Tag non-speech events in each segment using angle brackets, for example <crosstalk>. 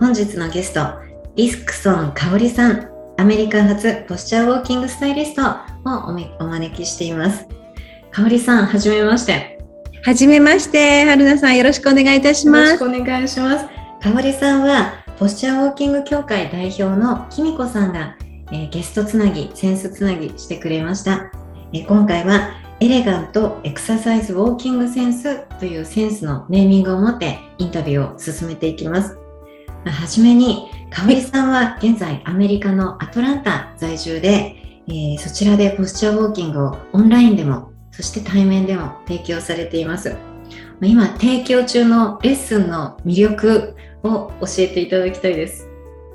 本日のゲストリスクソン香織さんアメリカ発ポスチャーウォーキングスタイリストをお招きしています。香織さんはじめまして。はじめまして春菜さんよろしくお願いいたします。よろしくお願いします。香織さんはポスチャーウォーキング協会代表のきみこさんが、えー、ゲストつなぎセンスつなぎしてくれました、えー、今回はエレガントエクササイズウォーキングセンスというセンスのネーミングを持ってインタビューを進めていきます。はじめに、かおりさんは現在アメリカのアトランタ在住で、えー、そちらでポスチャーウォーキングをオンラインでも、そして対面でも提供されています。今、提供中のレッスンの魅力を教えていただきたいです。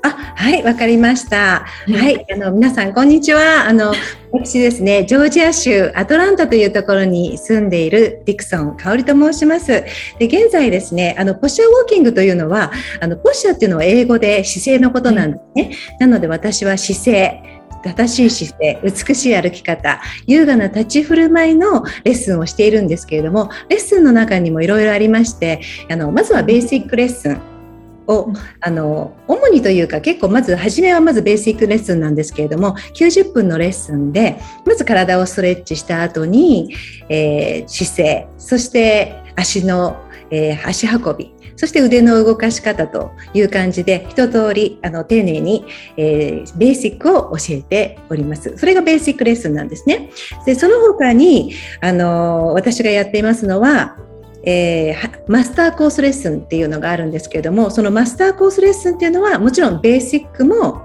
あ、はい、わかりました。はい、あの皆さんこんにちは。あの私ですね、ジョージア州アトランタというところに住んでいるディクソン香織と申します。で、現在ですね、あのポッシャーウォーキングというのは、あのポッシャーっていうのは英語で姿勢のことなんですね。なので私は姿勢。正しい姿勢、美しい歩き方、優雅な立ち振る舞いのレッスンをしているんですけれども、レッスンの中にもいろいろありまして、あのまずはベーシックレッスン。を、あの主にというか結構まず初めはまずベーシックレッスンなんですけれども90分のレッスンでまず体をストレッチした後に、えー、姿勢そして足の、えー、足運びそして腕の動かし方という感じで一通りあの丁寧に、えー、ベーシックを教えております。それがベーシックレッスンなんですね。でその他にあの私がやっていますのはえー、マスターコースレッスンっていうのがあるんですけれどもそのマスターコースレッスンっていうのはもちろんベーシックも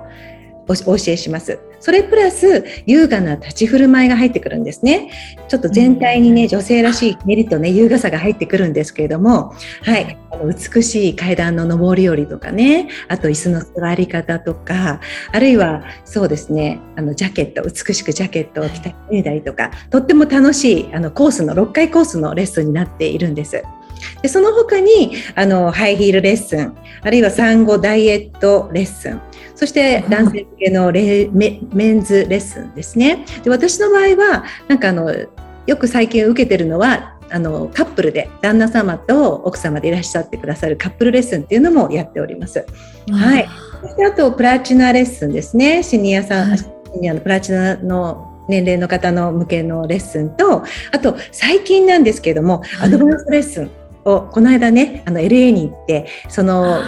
お教えします。それプラス優雅な立ち振る舞いが入ってくるんですね。ちょっと全体にね、女性らしいメリットね、優雅さが入ってくるんですけれども、はい、あの美しい階段の上り下りとかね、あと椅子の座り方とか、あるいはそうですね、あのジャケット、美しくジャケットを着たりたりとか、とっても楽しいあのコースの6回コースのレッスンになっているんです。でその他にあのハイヒールレッスンあるいは産後ダイエットレッスンそして男性向けのレメメンズレッスンですね。で私の場合はなんかあのよく最近受けてるのはあのカップルで旦那様と奥様でいらっしゃってくださるカップルレッスンっていうのもやっております。はい。そしてあとプラチナレッスンですね。シニアさん、シニアのプラチナの年齢の方の向けのレッスンと、あと最近なんですけれども、アドバンスレッスンをこの間ねあの LA に行ってその、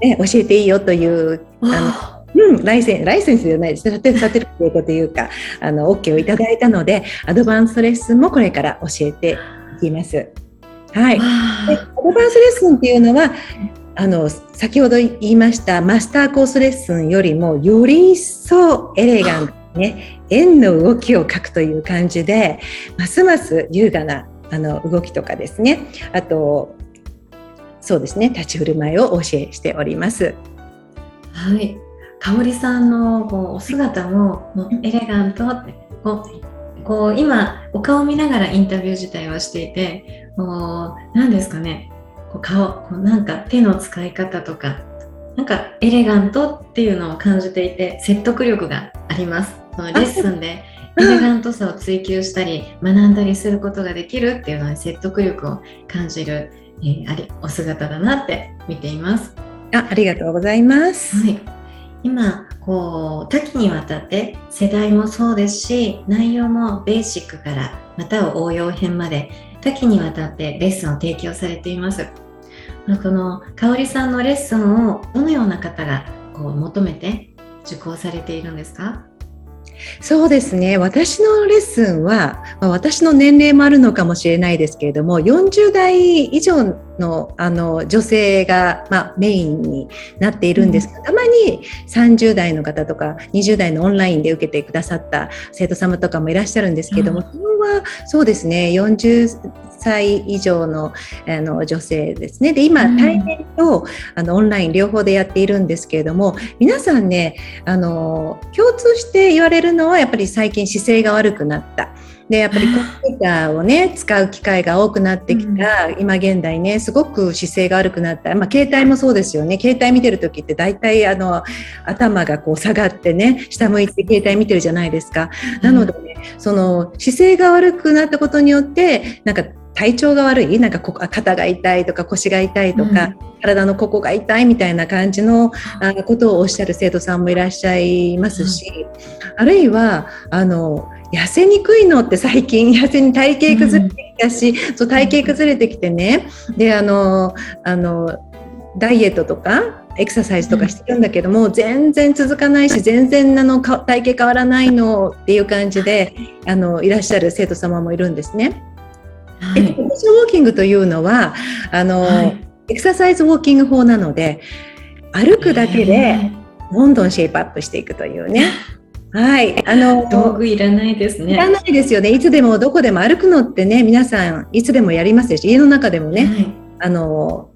ね、教えていいよというあの、うん、ライセンライセンスじゃないです。ね立てるというこというかあの OK をいただいたのでアドバンスレッスンもこれから教えていきます。はい、でアドバンスレッスンっていうのはあの先ほど言いましたマスターコースレッスンよりもより一層エレガントね円の動きを描くという感じでますます優雅なあの動きとかですね。あとそうですね。立ち振る舞いをお教えしております。はい香織さんのこうお姿ももうエレガントってこうこう今お顔を見ながらインタビュー自体はしていてもう何ですかねこう顔こうなんか手の使い方とかなんかエレガントっていうのを感じていて説得力があります。そのレッスンでエレガントさを追求したり学んだりすることができるっていうのは説得力を感じる、えー、あれお姿だなって見ています。あありがとうございます。はい、今こう多岐にわたって世代もそうですし内容もベーシックからまたは応用編まで多岐にわたってレッスンを提供されています。この香里さんのレッスンをどのような方がこう求めて受講されているんですか？そうですね。私のレッスンは、まあ、私の年齢もあるのかもしれないですけれども40代以上のあの女性が、まあ、メインになっているんです。が、うん、たまに30代の方とか20代のオンラインで受けてくださった生徒様とかもいらっしゃるんですけども、うん、はそうですね。40歳以上のあの女性ですね。で今対面とあのオンライン両方でやっているんですけれども皆さんねあの共通して言われるのはやっぱり最近姿勢が悪くなった。でやっぱりコンピューターをね使う機会が多くなってきた、うん、今現代ねすごく姿勢が悪くなった、まあ、携帯もそうですよね。携帯見てる時って大体あの頭がこう下がってね下向いて携帯見てるじゃないですか。なのでね、その姿勢が悪くなったことによってなんか体調が悪い？なんかこ肩が痛いとか腰が痛いとか、うん、体のここが痛いみたいな感じのあことをおっしゃる生徒さんもいらっしゃいますし、うん、あるいはあの痩せにくいのって最近 <laughs> 痩せに体型崩れてきたし、うん、そう体型崩れてきてねであのあのダイエットとかエクササイズとかしてるんだけども、うん、全然続かないし全然あの体型変わらないのっていう感じであのいらっしゃる生徒様もいるんですね。はい、エクササイズウォーキングというのはあの、はい、エクササイズウォーキング法なので歩くだけでどんどんシェイプアップしていくというね。はい。あの、道具いらないですね。いらないですよね。いつでもどこでも歩くのってね、皆さんいつでもやりますし、家の中でもね、はい、あの、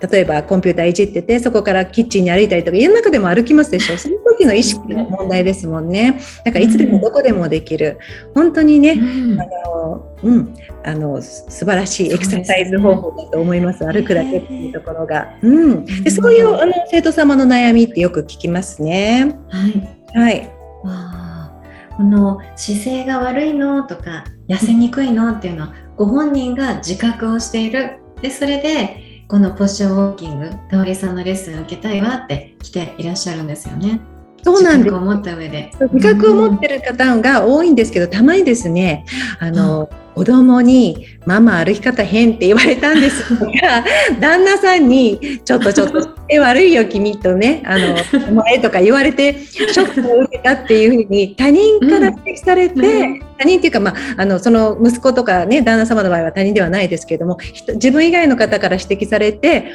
例えばコンピューターいじっててそこからキッチンに歩いたりとか家の中でも歩きますでしょ。その時の意識の問題ですもんね。だからいつでもどこでもできる。本当にね、うん、あのうん。あの素晴らしいエクササイズ方法だと思います、すね、歩くだけっていうところが、うん、でそういうあの生徒様の悩みってよく聞きますね。はい、はい。この姿勢が悪いのとか痩せにくいのっていうのはご本人が自覚をしている。でそれでこのポッションウォーキング、かおりさんのレッスン受けたいわって来ていらっしゃるんですよね。そうなんです。自覚を持った上で。自覚を持ってる方が多いんですけど、たまにですね、あの、うん子供に「ママ歩き方変」って言われたんですが <laughs> 旦那さんに「ちょっとちょっとえ悪いよ君」とね「あのお前」とか言われてショックを受けたっていうふうに他人から指摘されて、うん、他人っていうか、まあ、あのその息子とかね旦那様の場合は他人ではないですけれども自分以外の方から指摘されて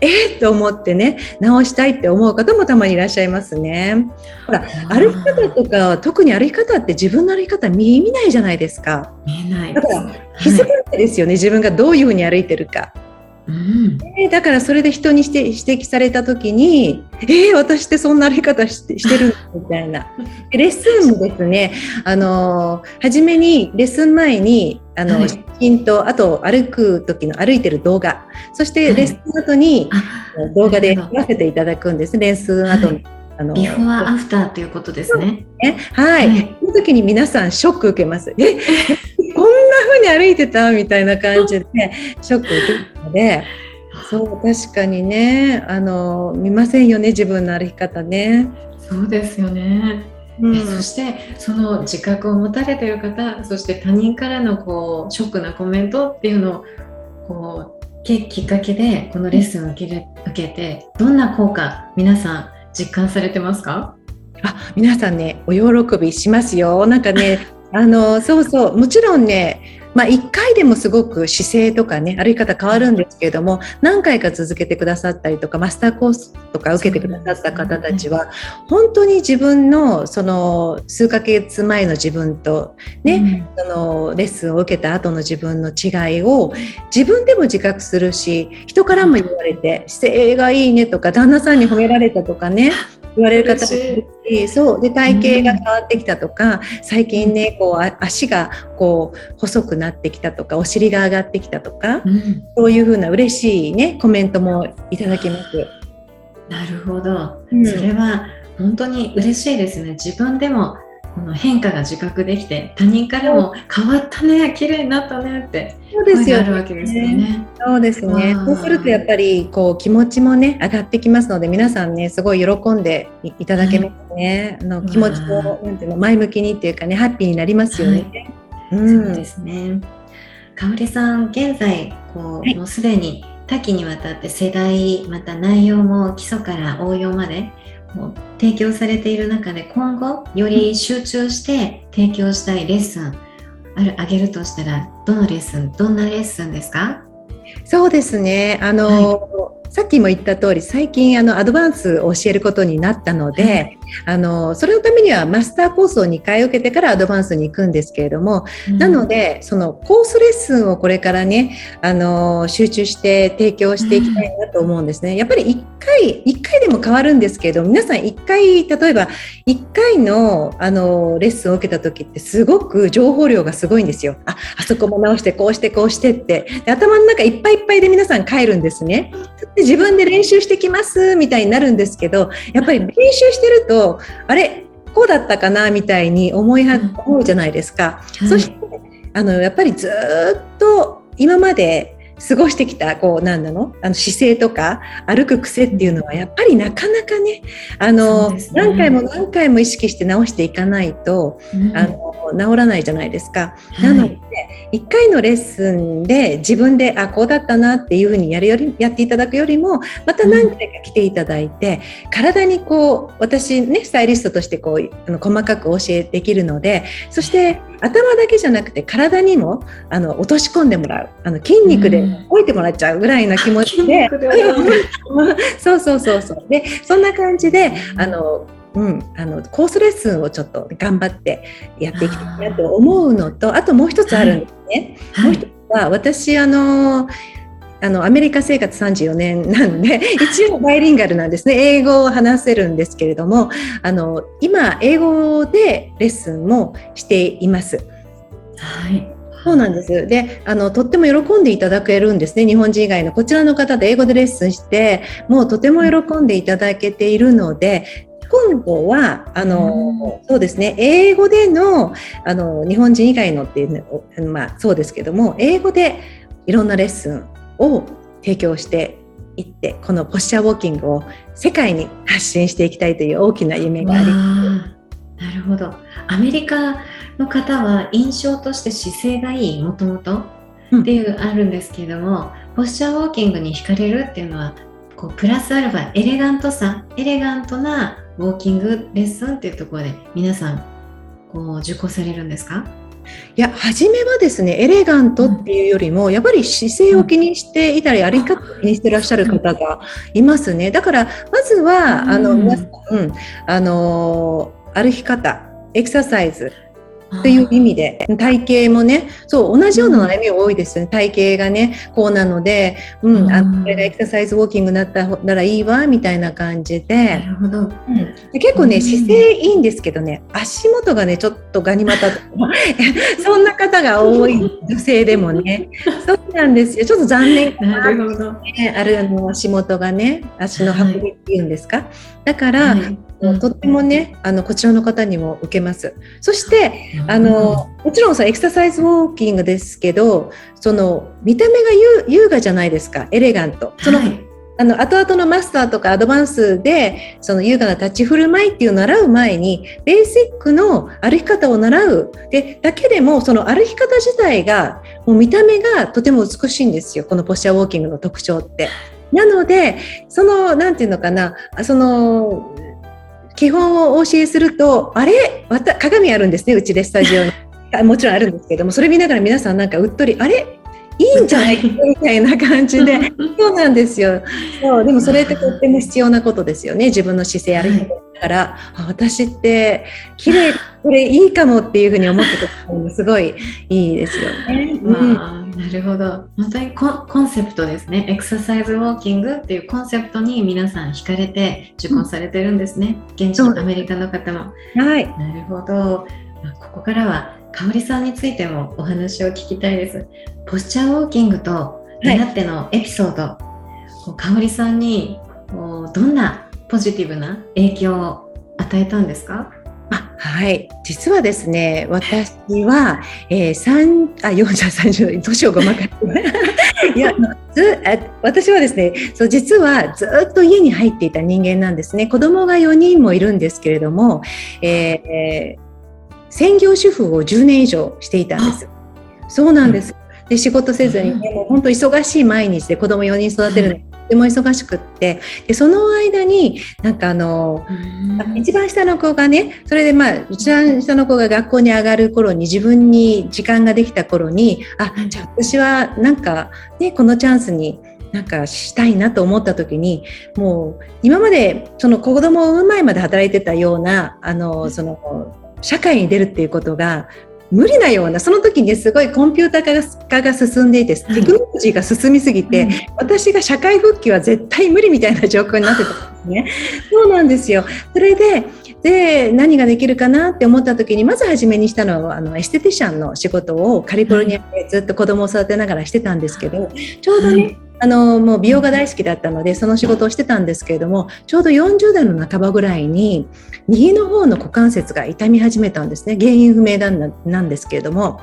えー、と思ってね直したいって思う方もたまにいらっしゃいますね。ほら歩き方とか特に歩き方って自分の歩き方見見ないじゃないですか。見えないだから気づかないですよね、はい、自分がどういうふうに歩いてるか。うん、えー、だからそれで人にして指摘された時に「えー、私ってそんな歩き方して <laughs> してるみたいな。レッスンもですねあの初めにレッスン前にあの、はい、写真とあと歩く時の歩いてる動画。そしてレッスン後に、動画で見せていただくんですレッスン後に。あのビフォーアフターということですね。ね。はい、はい、その時に皆さんショック受けます。え、に歩いてたみたいな感じでショック受けるので、そう確かにね、あの見ませんよね自分の歩き方ね。そうですよね。うん、そしてその自覚を持たれている方そして他人からのこうショックなコメントっていうのをこうきっかけでこのレッスンを受ける受けてどんな効果皆さん実感されてますか？あ皆さんねお喜びしますよなんかねあのそうそうもちろんねまあ、1回でもすごく姿勢とかね歩き方変わるんですけれども何回か続けてくださったりとかマスターコースとか受けてくださった方たちは本当に自分のその数ヶ月前の自分とね、うん、そのレッスンを受けた後の自分の違いを自分でも自覚するし人からも言われて姿勢がいいねとか旦那さんに褒められたとかね言われる方もいるしそうで体型が変わってきたとか、うん、最近ねこう足がこう細くなってきたとかお尻が上がってきたとか、うん、そういうふうな嬉しいねコメントもいただきます。なるほど、うん、それは本当に嬉しいですね。自分でもこの変化が自覚できて他人からも変わったね綺麗になったねってそうですよ、ね、あるわけですよね。そうですね。そうするとやっぱりこう気持ちもね上がってきますので皆さんねすごい喜んでいただけますね。はい、あの気持ちをなんていうの前向きにっていうかねハッピーになりますよね。はい、うん、そうですね。かおりさん現在こう、はい、もうすでに多岐にわたって世代また内容も基礎から応用まで提供されている中で今後より集中して提供したいレッスンあるあげるとしたらどのレッスンどんなレッスンですか？そうですね。あの、はい。さっきも言った通り最近あのアドバンスを教えることになったので、あのそれのためにはマスターコースを2回受けてからアドバンスに行くんですけれども、うん、なのでそのコースレッスンをこれからねあの集中して提供していきたいなと思うんですね。やっぱり1回1回でも変わるんですけど皆さん1回例えば1回のあのレッスンを受けた時ってすごく情報量がすごいんですよ。ああそこも直してこうしてこうしてってで頭の中いっぱいいっぱいで皆さん帰るんですね。で自分で練習してきますみたいになるんですけどやっぱり練習してるとあれこうだったかなみたいに思いは、思うじゃないですか。はい、そしてあのやっぱりずっと今まで過ごしてきたこうなんなの？あの姿勢とか歩く癖っていうのはやっぱりなかなかねあの、ね、何回も何回も意識して直していかないと、うん、あの治らないじゃないですか。はい、なので1回のレッスンで自分であこうだったなっていうふうにやるよりやっていただくよりもまた何回か来ていただいて、うん、体にこう私ねスタイリストとしてこう細かく教えできるのでそして頭だけじゃなくて体にもあの落とし込んでもらう。あの筋肉で置いてもらっちゃうぐらいな気持ちで、うん、<laughs> そうそうそうそう。でそんな感じであのうん、あのコースレッスンをちょっと頑張ってやっていきたいなと思うのとあともう一つあるんですね。はい、もう一つは私あのあのアメリカ生活34年なんで <laughs> 一応バイリンガルなんですね英語を話せるんですけれどもあの今英語でレッスンもしています。はいそうなんです。で、あの、とっても喜んでいただけるんですね。日本人以外のこちらの方で英語でレッスンして、もうとても喜んでいただけているので、今度はあの、そうですね英語でのあの日本人以外のっていうのまあそうですけども英語でいろんなレッスンを提供していってこのポスチャーウォーキングを世界に発信していきたいという大きな夢があり。ます。なるほど。アメリカの方は印象として姿勢がいいもともと。っていうあるんですけれども、うん、ポスチャーウォーキングに惹かれるっていうのはこうプラスアルファエレガントさエレガントなウォーキングレッスンっていうところで皆さんこう受講されるんですか？いや初めはですねエレガントっていうよりも、うん、やっぱり姿勢を気にしていたり、歩き方を気にしてらっしゃる方がいますね。だからまずは、うん、あの皆さん、あの歩き方エクササイズっていう意味で体型もねそう同じような悩み多いですよね、体型がねこうなので、うん、あこれがエクササイズウォーキングになったらいいわみたいな感じで。なるほど、うん、で結構ね姿勢いいんですけどね足元がねちょっとガニ股とか <laughs> そんな方が多い女性でもね。そうなんですよ。ちょっと残念かな、ね、あるあの足元がね足の運びっていうんですか、はい、だから、はいとってもねあのこちらの方にも受けます。そしてあのもちろんさエクササイズウォーキングですけどその見た目が優雅じゃないですかエレガント。その、はいあの後々のマスターとかアドバンスでその優雅な立ち振る舞いっていうのを習う前にベーシックの歩き方を習うでだけでもその歩き方自体がもう見た目がとても美しいんですよこのポスチャーウォーキングの特徴って。なのでそのなんていうのかなその基本をお教えするとあれ？また鏡あるんですねうちでスタジオに。もちろんあるんですけどもそれ見ながら皆さんなんかうっとりあれ？いいんじゃない？みたいな感じで。<laughs> そうなんですよ。そうでもそれってとっても必要なことですよね自分の姿勢あるから、はい、私って綺麗これいいかもっていうふうに思ってたのもすごいいいですよね。<laughs> うん、なるほど。本当にコンセプトですね。エクササイズウォーキングっていうコンセプトに皆さん惹かれて受講されてるんですね、現地のアメリカの方も。はい、なるほど。ここからは香織さんについてもお話を聞きたいです。ポスチャーウォーキングと出会ってのエピソード、はい、香織さんにどんなポジティブな影響を与えたんですか？あはい、実はですね、私は、えー、3あ4じゃ30年をごまか <laughs> いやず私はですねそう実はずっと家に入っていた人間なんですね。子供が4人もいるんですけれども、えー、専業主婦を10年以上していたんです。そうなんです。で仕事せずにね、もう本当忙しい毎日で子供4人育てるのにとても忙しくってでその間になんかあの、一番下の子がねそれでまあ一番下の子が学校に上がる頃に自分に時間ができた頃にあじゃあ私はなんかねこのチャンスになんかしたいなと思った時にもう今までその子供を産む前まで働いてたようなあのその社会に出るっていうことが無理なようなその時にすごいコンピューター化が進んでいてテクノロジーが進みすぎて、うん、私が社会復帰は絶対無理みたいな状況になってたんですね。<laughs> そうなんですよ。それでで何ができるかなって思った時にまず初めにしたのはあのエステティシャンの仕事をカリフォルニアでずっと子供を育てながらしてたんですけどちょうどね、あのもう美容が大好きだったのでその仕事をしてたんですけれどもちょうど40代の半ばぐらいに右の方の股関節が痛み始めたんですね。原因不明なんですけれども、は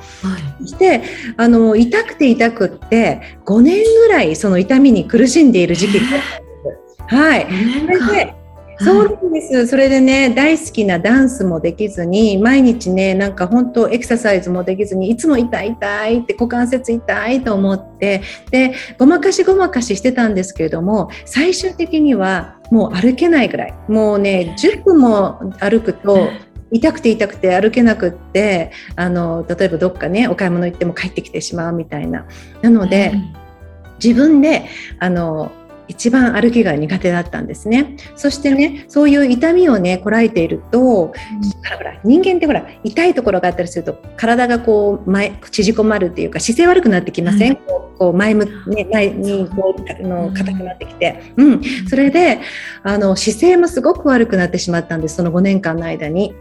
い、してあの痛くて痛くって5年ぐらいその痛みに苦しんでいる時期があったんです。はい、それでそうなんです。それでね、大好きなダンスもできずに、毎日ね、なんか本当エクササイズもできずに、いつも痛い痛いって股関節痛いと思って、で、ごまかしごまかししてたんですけれども、最終的にはもう歩けないぐらい。もうね、10分も歩くと、痛くて痛くて歩けなくってあの例えばどっかねお買い物行っても帰ってきてしまうみたいななので、自分であの一番歩きが苦手だったんですね。そしてね、そういう痛みをね、こらえていると、うん、ほら人間ってほら、痛いところがあったりすると、体がこう、前、縮こまるっていうか、姿勢悪くなってきません、うん、こう前向ね、前にこう、の硬くなってきて。うん。それで、あの、姿勢もすごく悪くなってしまったんです、その5年間の間に。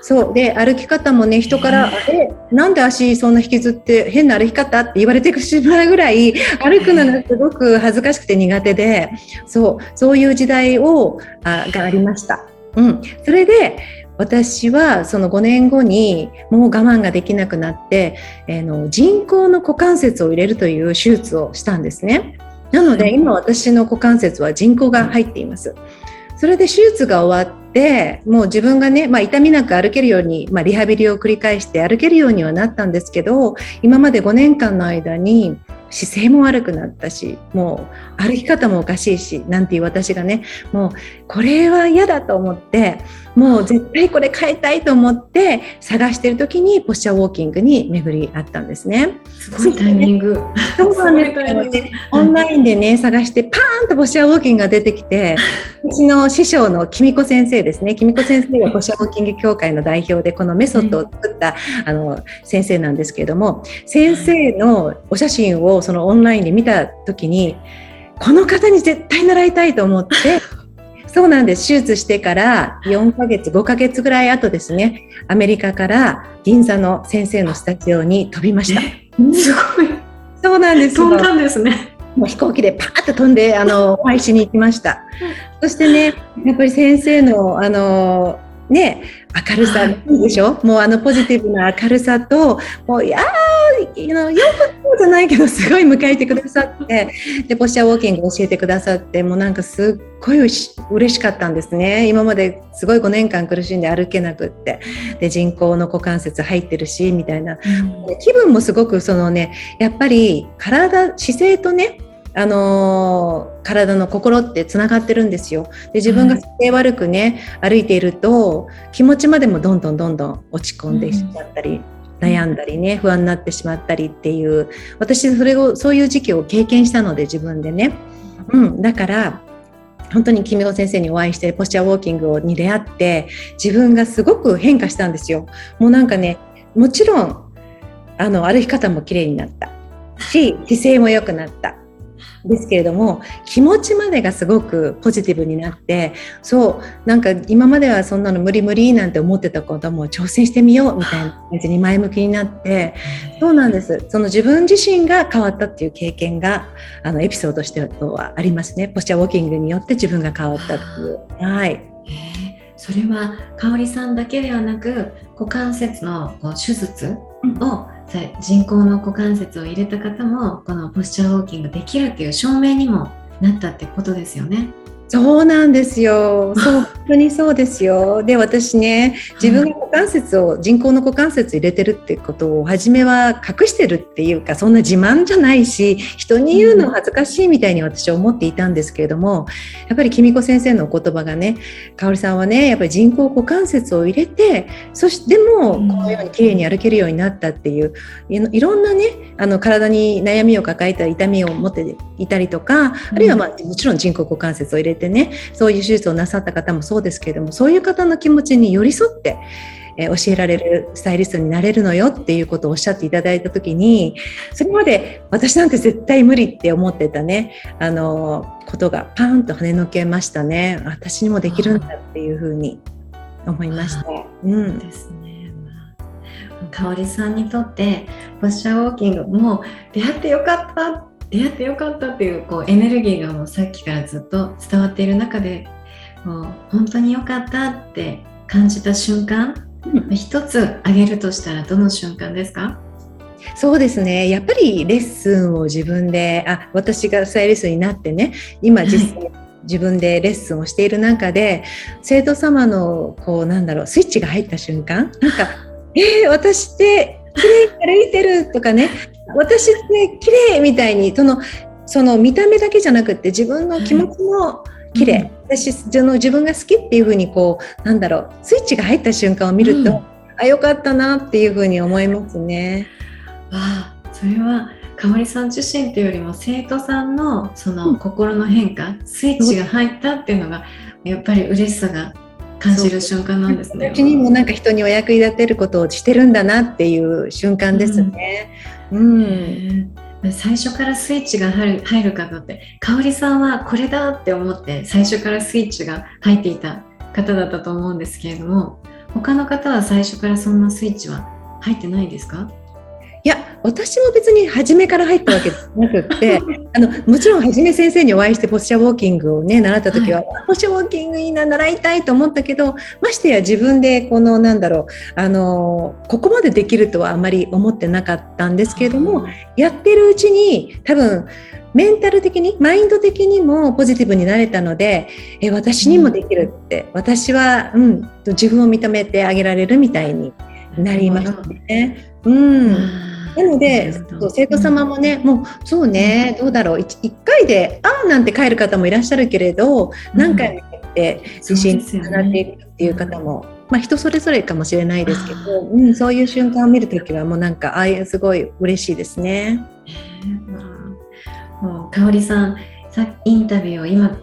そうで歩き方もね人から「えなんで足そんな引きずって変な歩き方?」って言われてしまうぐらい歩くのがすごく恥ずかしくて苦手でそうそういう時代をあがありました。うん、それで私はその5年後にもう我慢ができなくなって、えー、の人工の股関節を入れるという手術をしたんですね。なので今私の股関節は人工が入っています。それで手術が終わってもう自分がね、まあ、痛みなく歩けるように、まあ、リハビリを繰り返して歩けるようにはなったんですけど今まで5年間の間に姿勢も悪くなったしもう歩き方もおかしいしなんていう私がねもうこれは嫌だと思ってもう絶対これ変えたいと思って探してる時にポスチャーウォーキングに巡り合ったんですね。すごいタイミング。そうなんですよね。オンラインでね探してパーンとポスチャーウォーキングが出てきてうちの師匠のきみこ先生ですねきみこ先生がポスチャーウォーキング協会の代表でこのメソッドを作った、あの先生なんですけれども先生のお写真をそのオンラインで見た時にこの方に絶対習いたいと思って <laughs> そうなんです。手術してから4ヶ月、5ヶ月ぐらい後ですね、アメリカから銀座の先生のスタジオに飛びました。すごい。そうなんです。飛んだんですね。もう飛行機でパーッと飛んで、あの、お会いしに行きました。そしてね、やっぱり先生の、あの、ね、明るさ、でしょ？もうあのポジティブな明るさと、もう、いやー、よくじゃないけど、すごい迎えてくださって、で、ポスチャーウォーキング教えてくださって、もうなんかすっごい嬉しかったんですね。今まですごい5年間苦しんで歩けなくって、で、人工の股関節入ってるし、みたいな。うん、気分もすごくそのね、やっぱり体、姿勢とね、あのー、体の心ってつながってるんですよ。で自分が姿勢悪くね、はい、歩いていると気持ちまでもどんどんどんどん落ち込んでしまったり、うん、悩んだりね不安になってしまったりっていう私それをそういう時期を経験したので自分でね。うん、だから本当に君子先生にお会いしてポスチャーウォーキングに出会って自分がすごく変化したんですよ。もうなんかねもちろんあの歩き方も綺麗になったし姿勢も良くなったですけれども気持ちまでがすごくポジティブになってそうなんか今まではそんなの無理無理なんて思ってたことも挑戦してみようみたいな感じに前向きになってそうなんです。その自分自身が変わったっていう経験があのエピソードとしてはありますね。ポスチャーウォーキングによって自分が変わったっていう。はい。それは香里さんだけではなく股関節のこう手術を人工の股関節を入れた方もこのポスチャーウォーキングできるっていう証明にもなったってことですよね。そうなんですよ。<laughs> そう、本当にそうですよ。で、私ね、自分が股関節を、人工の股関節入れてるってことを、初めは隠してるっていうか、そんな自慢じゃないし、人に言うの恥ずかしいみたいに私は思っていたんですけれども、やっぱりきみこ先生のお言葉がね、かおりさんはね、やっぱり人工股関節を入れて、そしても、このように綺麗に歩けるようになったっていう、いろんなね、あの、体に悩みを抱えた痛みを持っていたりとか、あるいはまあ、もちろん人工股関節を入れてねそういう手術をなさった方もそうですけれどもそういう方の気持ちに寄り添ってえ教えられるスタイリストになれるのよっていうことをおっしゃっていただいた時にそれまで私なんて絶対無理って思ってたねあのことがパーンと跳ねのけましたね。私にもできるんだっていうふうに思いました。うん、ですね。香里さんにとってポッシャーウォーキングも出会ってよかった出会ってよかったっていうこうエネルギーがもうさっきからずっと伝わっている中でもう本当によかったって感じた瞬間、うん、一つ挙げるとしたらどの瞬間ですか？そうですね。やっぱりレッスンを自分であ私がスタイリストになってね今実際、自分でレッスンをしている中で生徒様のこうなんだろうスイッチが入った瞬間なんか「<laughs> えー、私って綺麗に歩いてる」とかね私って綺麗みたいにそのその見た目だけじゃなくて自分の気持ちも綺麗、はい、私その自分が好きっていうふうにこうなんだろうスイッチが入った瞬間を見ると、うん、あよかったなっていうふうに思いますね。わあそれはかおりさん自身っていうよりも生徒さんのその心の変化、うん、スイッチが入ったっていうのがやっぱり嬉しさが感じる瞬間なんですね。うちにもなんか人にお役に立てることをしてるんだなっていう瞬間ですね。うん、うん最初からスイッチが入る入る方って香里さんはこれだって思って最初からスイッチが入っていた方だったと思うんですけれども他の方は最初からそんなスイッチは入ってないですか？いや私も別に初めから入ったわけじゃなくって <laughs> あのもちろんはじめ先生にお会いしてポスチャーウォーキングをね習った時は、はい、ポスチャーウォーキングいいな習いたいと思ったけどましてや自分でこのなんだろうあのここまでできるとはあまり思ってなかったんですけれどもやってるうちに多分メンタル的にマインド的にもポジティブになれたのでえ私にもできるって、うん、私は、うん、自分を認めてあげられるみたいになりましたね。うんなのでそう生徒様もね、もうそうねどうだろう。1, 1回で「ああ」なんて帰る方もいらっしゃるけれど何回もやって自信につながっていくっていう方も。まあ、人それぞれかもしれないですけど、うん、そういう瞬間を見るときはもうなんかああいうすごい嬉しいですね。もう香里さんさインタビューを今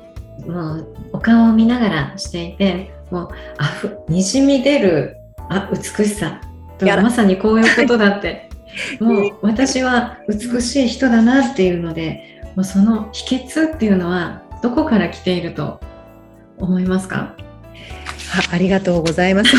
もうお顔を見ながらしていてもうあふにじみ出るあ美しさとまさにこういうことだってもう私は美しい人だなっていうのでもうその秘訣っていうのはどこから来ていると思いますか？ありがとうございます。<laughs>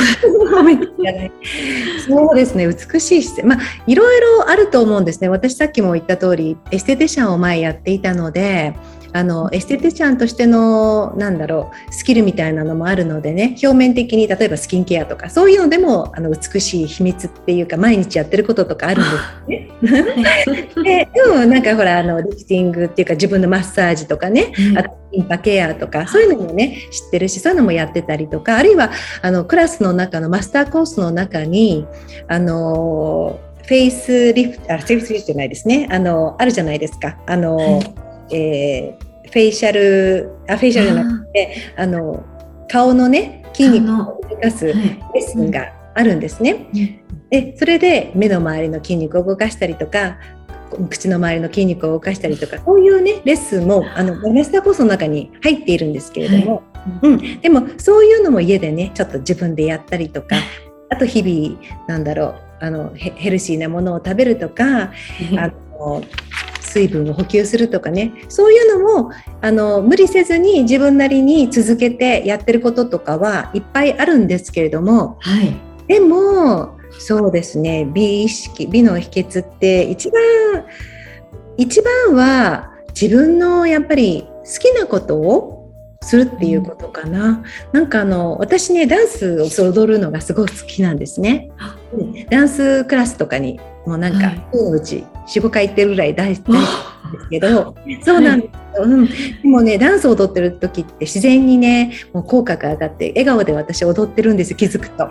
そうですね、美しい姿勢。まあ、いろいろあると思うんですね。私さっきも言った通り、エステティシャンを前やっていたので、あのエステティシャンとしてのなんだろうスキルみたいなのもあるのでね表面的に例えばスキンケアとかそういうのでもあの美しい秘密っていうか毎日やってることとかあるんですね。<laughs> ででもなんかほらあのリフティングっていうか自分のマッサージとかね、あとリンパケアとかそういうのもね知ってるしそういうのもやってたりとかあるいはあのクラスの中のマスターコースの中にあのフェイスリフトあフェイスリフトじゃないですね。あのあるじゃないですか。あの、はいえー、フェイシャルあフェイシャルじゃなくてあの顔のね筋肉を動かすレッスンがあるんですね。でそれで目の周りの筋肉を動かしたりとか口の周りの筋肉を動かしたりとかそういうねレッスンもあのマスターコースの中に入っているんですけれども、はい、うん、でもそういうのも家でねちょっと自分でやったりとかあと日々なんだろうあのヘルシーなものを食べるとか、あの水分を補給するとかね。そういうのもあの無理せずに自分なりに続けてやってることとかはいっぱいあるんですけれども、はい、でもそうですね。美意識美の秘訣って一番一番は自分のやっぱり好きなことをするっていうことかな。うん、なんかあの私ねダンスを踊るのがすごい好きなんですね。ダンスクラスとかにもうなんか、はい、うち45回行ってるぐらい大好きなんですけど、そうなんです、はい、うん、でもねダンスを踊ってる時って自然にねもう口角が上がって笑顔で私踊ってるんです気づくと。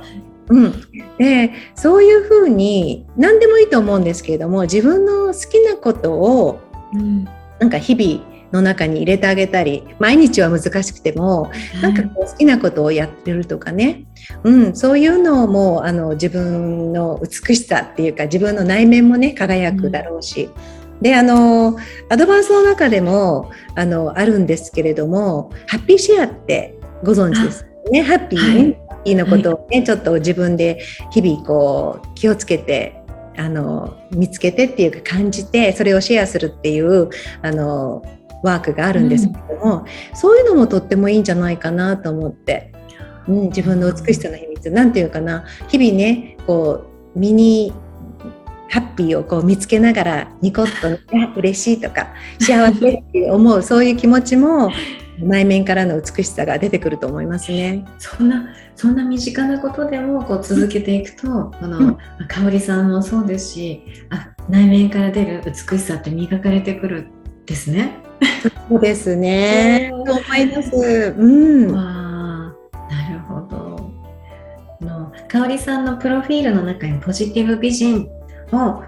うん、でそういうふうに何でもいいと思うんですけれども自分の好きなことを、うん、なんか日々の中に入れてあげたり毎日は難しくても、なんかこう好きなことをやってるとかね、うん、そういうのもあの自分の美しさっていうか自分の内面もね輝くだろうし。うん、であのアドバンスの中でもあのあるんですけれどもハッピーシェアってご存知ですね。ハッピー、ね、はい。のことをね、はい、ちょっと自分で日々こう気をつけてあの見つけてっていうか感じてそれをシェアするっていうあのワークがあるんですけども、うん、そういうのもとってもいいんじゃないかなと思って、うん、自分の美しさの秘密。なんていうかな。日々ねこう身にハッピーをこう見つけながらニコッと、<laughs> ね、嬉しいとか幸せって思うそういう気持ちも内面からの美しさが出てくると思いますね。そんなそんな身近なことでもこう続けていくと、この、うん、香里さんもそうですしあ内面から出る美しさって磨かれてくるですね。そうですね。と思います。うん。わなるほど。の香里さんのプロフィールの中にポジティブ美人を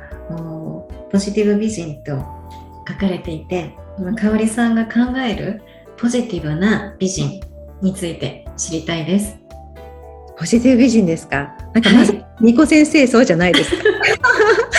ポジティブ美人と書かれていて、香里さんが考えるポジティブな美人について知りたいです。ポジティブ美人ですか？なんかまず、ニコ先生そうじゃないですか。<laughs>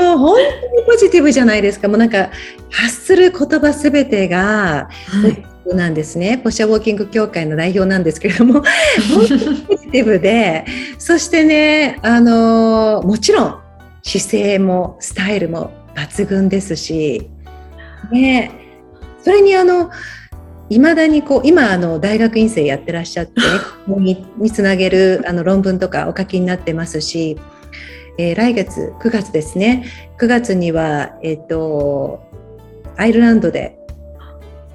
もう本当にポジティブじゃないですか。もうなんか発する言葉すべてが、はい、なんですね。ポシャウォーキング協会の代表なんですけれども、<laughs> 本当にポジティブで、そしてね、あのもちろん姿勢もスタイルも抜群ですし、ね、それにあのいまだにこう今あの大学院生やってらっしゃって <laughs> ににつなげるあの論文とかお書きになってますし、えー、来月9月ですね。9月には、えーと、アイルランドで、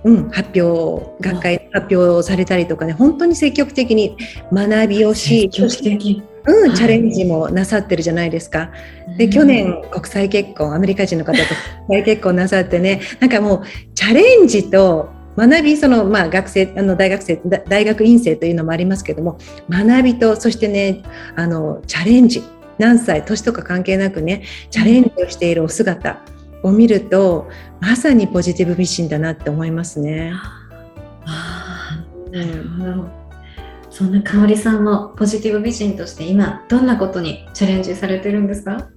うん、発表学会発表されたりとかね本当に積極的に学びをし積極的。うん、チャレンジもなさってるじゃないですか。で、去年国際結婚、アメリカ人の方と <laughs> 国際結婚なさってね、なんかもうチャレンジと学びその、まあ、学生あの大学生大学院生というのもありますけども学びとそしてねあのチャレンジ何歳年とか関係なくねチャレンジをしているお姿を見るとまさにポジティブミシンだなって思いますね。あなるほど。そんな香里さんもポジティブ美人として今どんなことにチャレンジされてるんですか？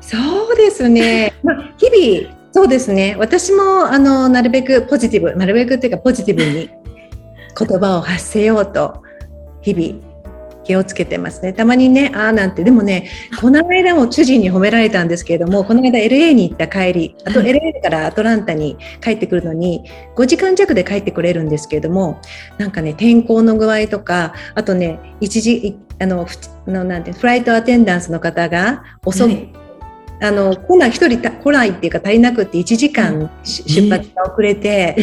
そうですね、<laughs> まあ、日々そうですね。私もあのなるべくポジティブなるべくっていうかポジティブに言葉を発せようと日々気をつけてますね。たまにね、ああなんて、でもね、この間も主人に褒められたんですけれども、この間 LA に行った帰り、あと LA からアトランタに帰ってくるのに、5時間弱で帰ってくれるんですけれども、なんかね、天候の具合とか、あとね、一時、あの、のなんてフライトアテンダンスの方が遅く、はい。あの来ない1人来ないっていうか足りなくて1時間出発が遅れて、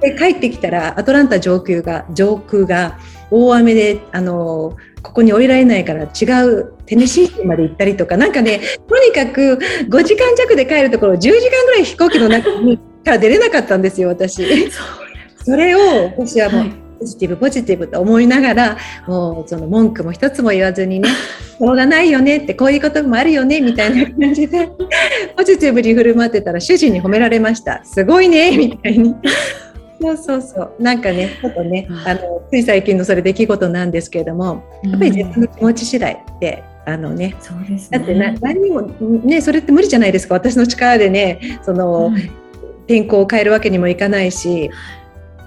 で帰ってきたらアトランタ上空が上空が大雨であのここに降りられないから違うテネシー州まで行ったりとかなんかねとにかく5時間弱で帰るところ10時間ぐらい飛行機の中にから出れなかったんですよ私。それを私はもう、はいポジティブポジティブと思いながらもうその文句も一つも言わずにねしょうがないよねってこういうこともあるよねみたいな感じでポジティブに振る舞ってたら主人に褒められましたすごいねみたいに。そうそうそう。なんかねちょっとねあのつい最近のそれ出来事なんですけれどもやっぱり自分の気持ち次第ってあのね、そうです、ね、だってな何にもねそれって無理じゃないですか。私の力でねその、うん、天候を変えるわけにもいかないし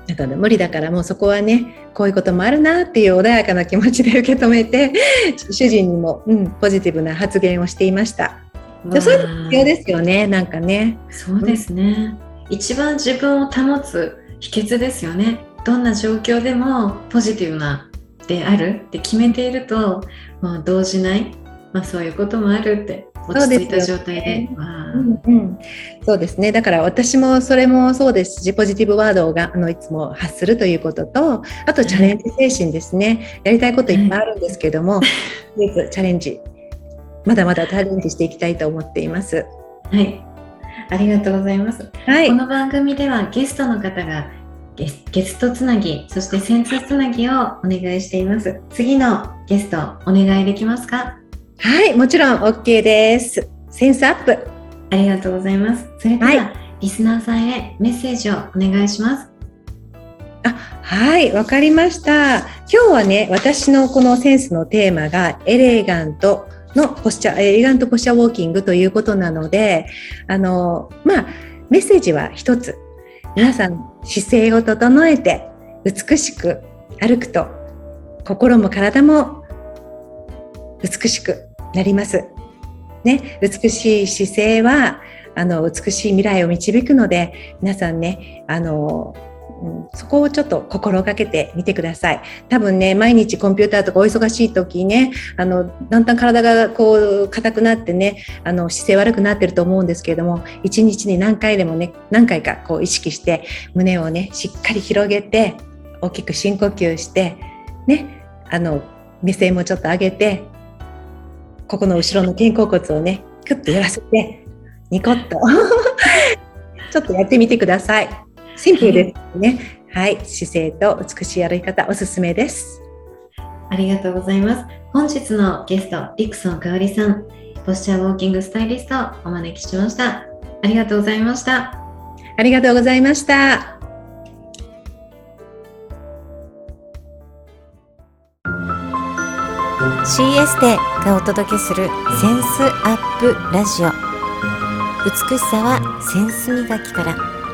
だから無理だからもうそこはねこういうこともあるなっていう穏やかな気持ちで受け止めて <laughs> 主人にも、うん、ポジティブな発言をしていました。でそういうの必要ですよねなんかね。そうですね、うん、一番自分を保つ秘訣ですよね。どんな状況でもポジティブなであるって決めていると、まあ、動じない、まあ、そういうこともあるって落ち着いた状態で。うんうん、そうですね。だから私もそれもそうですしポジティブワードをがあのいつも発するということとあとチャレンジ精神ですね、やりたいこといっぱいあるんですけども、チャレンジ。まだまだチャレンジしていきたいと思っています。はいありがとうございます。はい、この番組ではゲストの方がゲストつなぎ、そしてセンスつなぎをお願いしています。次のゲストお願いできますか？はい、もちろん OK です。センスアップ。ありがとうございます。それでは、はい、リスナーさんへメッセージをお願いします。あはい、わかりました。今日はね、私のこのセンスのテーマがエレガントのポスチャー、エレガントポスチャーウォーキングということなので、あの、まあ、メッセージは一つ。皆さん姿勢を整えて美しく歩くと心も体も美しくなります。ね、美しい姿勢はあの美しい未来を導くので皆さんねあのうん、そこをちょっと心がけてみてください。多分ね、毎日コンピューターとかお忙しい時ね、あの、だんだん体がこう、硬くなってね、あの、姿勢悪くなってると思うんですけれども、一日に何回でもね、何回かこう意識して、胸をね、しっかり広げて、大きく深呼吸して、ね、あの、目線もちょっと上げて、ここの後ろの肩甲骨をね、クッと揺らせて、ニコッと <laughs> ちょっとやってみてください。シンプルですね。はい、姿勢と美しい歩き方おすすめです。ありがとうございます。本日のゲスト、リクソンかおりさん、ポスチャーウォーキングスタイリストをお招きしました。ありがとうございました。ありがとうございました。CS でがお届けするセンスアップラジオ美しさはセンス磨きから